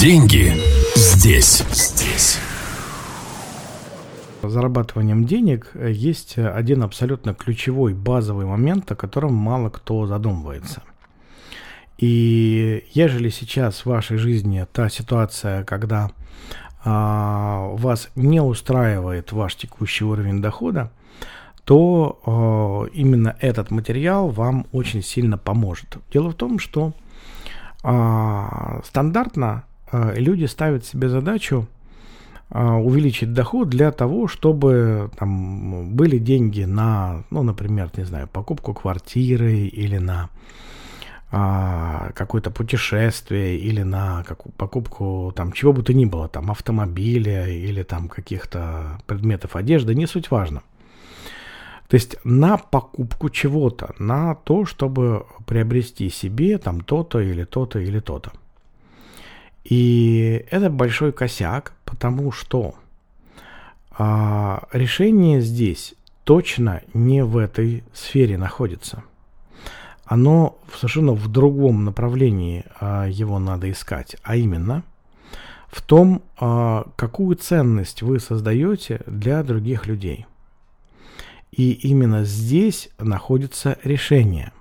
Деньги здесь. Здесь. Зарабатыванием денег есть один абсолютно ключевой базовый момент, о котором мало кто задумывается. И ежели сейчас в вашей жизни та ситуация, когда а, вас не устраивает ваш текущий уровень дохода, то а, именно этот материал вам очень сильно поможет. Дело в том, что а, стандартно люди ставят себе задачу а, увеличить доход для того, чтобы там были деньги на, ну, например, не знаю, покупку квартиры или на а, какое-то путешествие или на как, покупку там чего бы то ни было, там автомобиля или там каких-то предметов одежды, не суть важно. То есть на покупку чего-то, на то, чтобы приобрести себе там то-то или то-то или то-то. И это большой косяк, потому что а, решение здесь точно не в этой сфере находится. Оно совершенно в другом направлении а, его надо искать, а именно в том, а, какую ценность вы создаете для других людей – и именно здесь находится решение.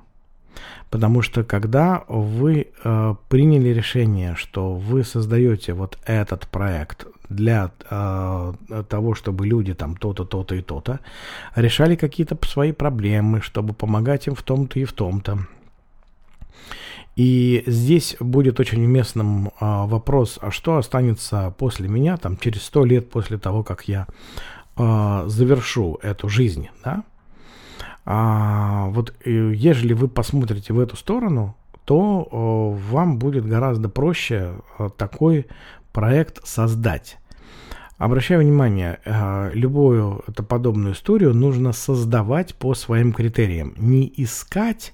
Потому что когда вы э, приняли решение, что вы создаете вот этот проект для э, того, чтобы люди там то-то, то-то и то-то решали какие-то свои проблемы, чтобы помогать им в том-то и в том-то. И здесь будет очень уместным э, вопрос, а что останется после меня, там, через сто лет после того, как я э, завершу эту жизнь, да, а, вот э, ежели вы посмотрите в эту сторону, то э, вам будет гораздо проще э, такой проект создать. Обращаю внимание, э, любую это подобную историю нужно создавать по своим критериям. Не искать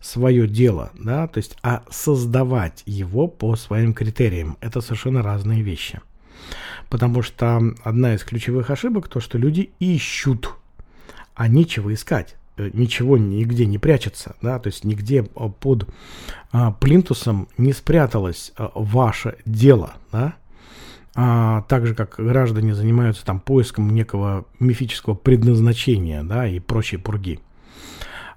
свое дело, да, то есть, а создавать его по своим критериям. Это совершенно разные вещи. Потому что одна из ключевых ошибок то, что люди ищут, а нечего искать ничего нигде не прячется, да, то есть нигде э, под а, плинтусом не спряталось а, ваше дело, да, а, так же как граждане занимаются там поиском некого мифического предназначения, да, и прочие пурги.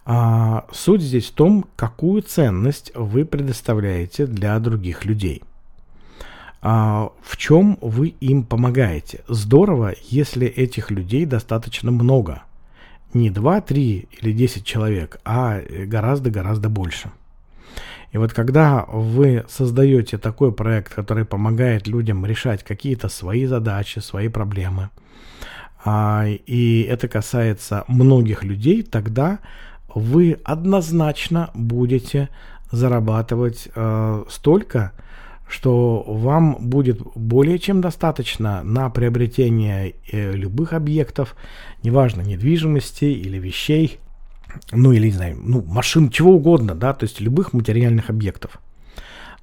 А, суть здесь в том, какую ценность вы предоставляете для других людей а, в чем вы им помогаете. Здорово, если этих людей достаточно много. Не 2, 3 или 10 человек, а гораздо-гораздо больше. И вот когда вы создаете такой проект, который помогает людям решать какие-то свои задачи, свои проблемы, а, и это касается многих людей, тогда вы однозначно будете зарабатывать э, столько, что вам будет более чем достаточно на приобретение э, любых объектов, неважно, недвижимости или вещей, ну или, не знаю, ну, машин, чего угодно, да, то есть любых материальных объектов.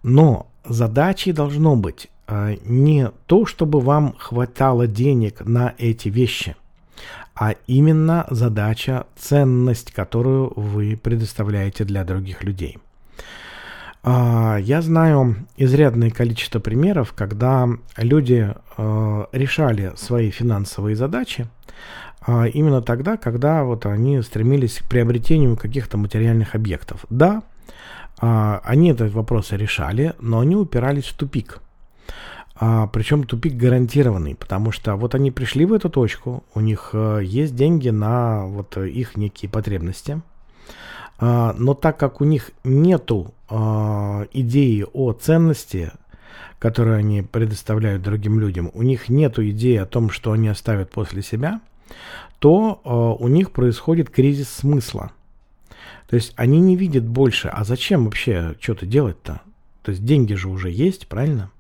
Но задачей должно быть э, не то, чтобы вам хватало денег на эти вещи, а именно задача, ценность, которую вы предоставляете для других людей. А, я знаю изрядное количество примеров, когда люди а, решали свои финансовые задачи а, именно тогда, когда вот они стремились к приобретению каких-то материальных объектов. Да, они этот вопрос решали, но они упирались в тупик. Причем тупик гарантированный, потому что вот они пришли в эту точку, у них есть деньги на вот их некие потребности – а, но так как у них нету а, идеи о ценности, которую они предоставляют другим людям, у них нету идеи о том, что они оставят после себя, то а, у них происходит кризис смысла. То есть они не видят больше, а зачем вообще что-то делать-то? То есть деньги же уже есть, правильно?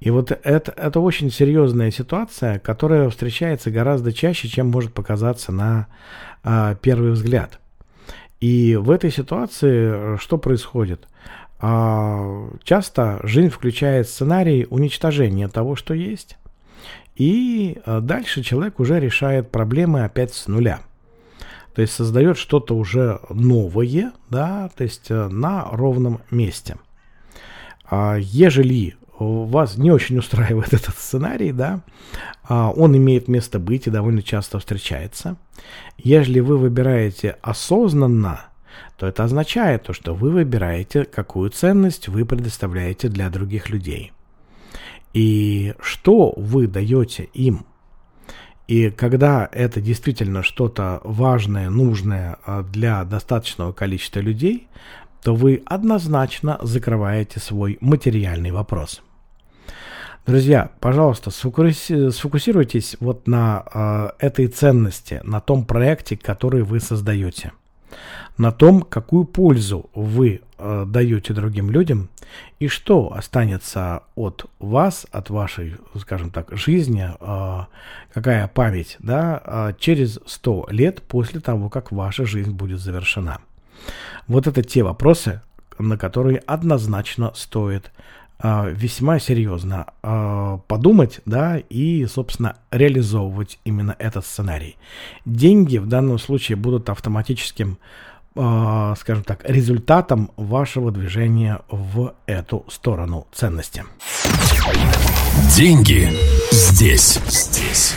И вот это, это очень серьезная ситуация, которая встречается гораздо чаще, чем может показаться на а, первый взгляд. И в этой ситуации э, что происходит? А, часто жизнь включает сценарий уничтожения того, что есть. И э, дальше человек уже решает проблемы опять с нуля. То есть создает что-то уже новое, да, то есть э, на ровном месте. А ежели вас не очень устраивает этот сценарий, да, а, он имеет место быть и довольно часто встречается. Если вы выбираете осознанно, то это означает то, что вы выбираете, какую ценность вы предоставляете для других людей. И что вы даете им. И когда это действительно что-то важное, нужное а, для достаточного количества людей, то вы однозначно закрываете свой материальный вопрос. Друзья, пожалуйста, сфокусируйтесь вот на э, этой ценности, на том проекте, который вы создаете, на том, какую пользу вы э, даете другим людям и что останется от вас, от вашей, скажем так, жизни, э, какая память, да, э, через 100 лет после того, как ваша жизнь будет завершена. Вот это те вопросы, на которые однозначно стоит весьма серьезно э, подумать, да, и, собственно, реализовывать именно этот сценарий. Деньги в данном случае будут автоматическим, э, скажем так, результатом вашего движения в эту сторону ценности. Деньги здесь, здесь.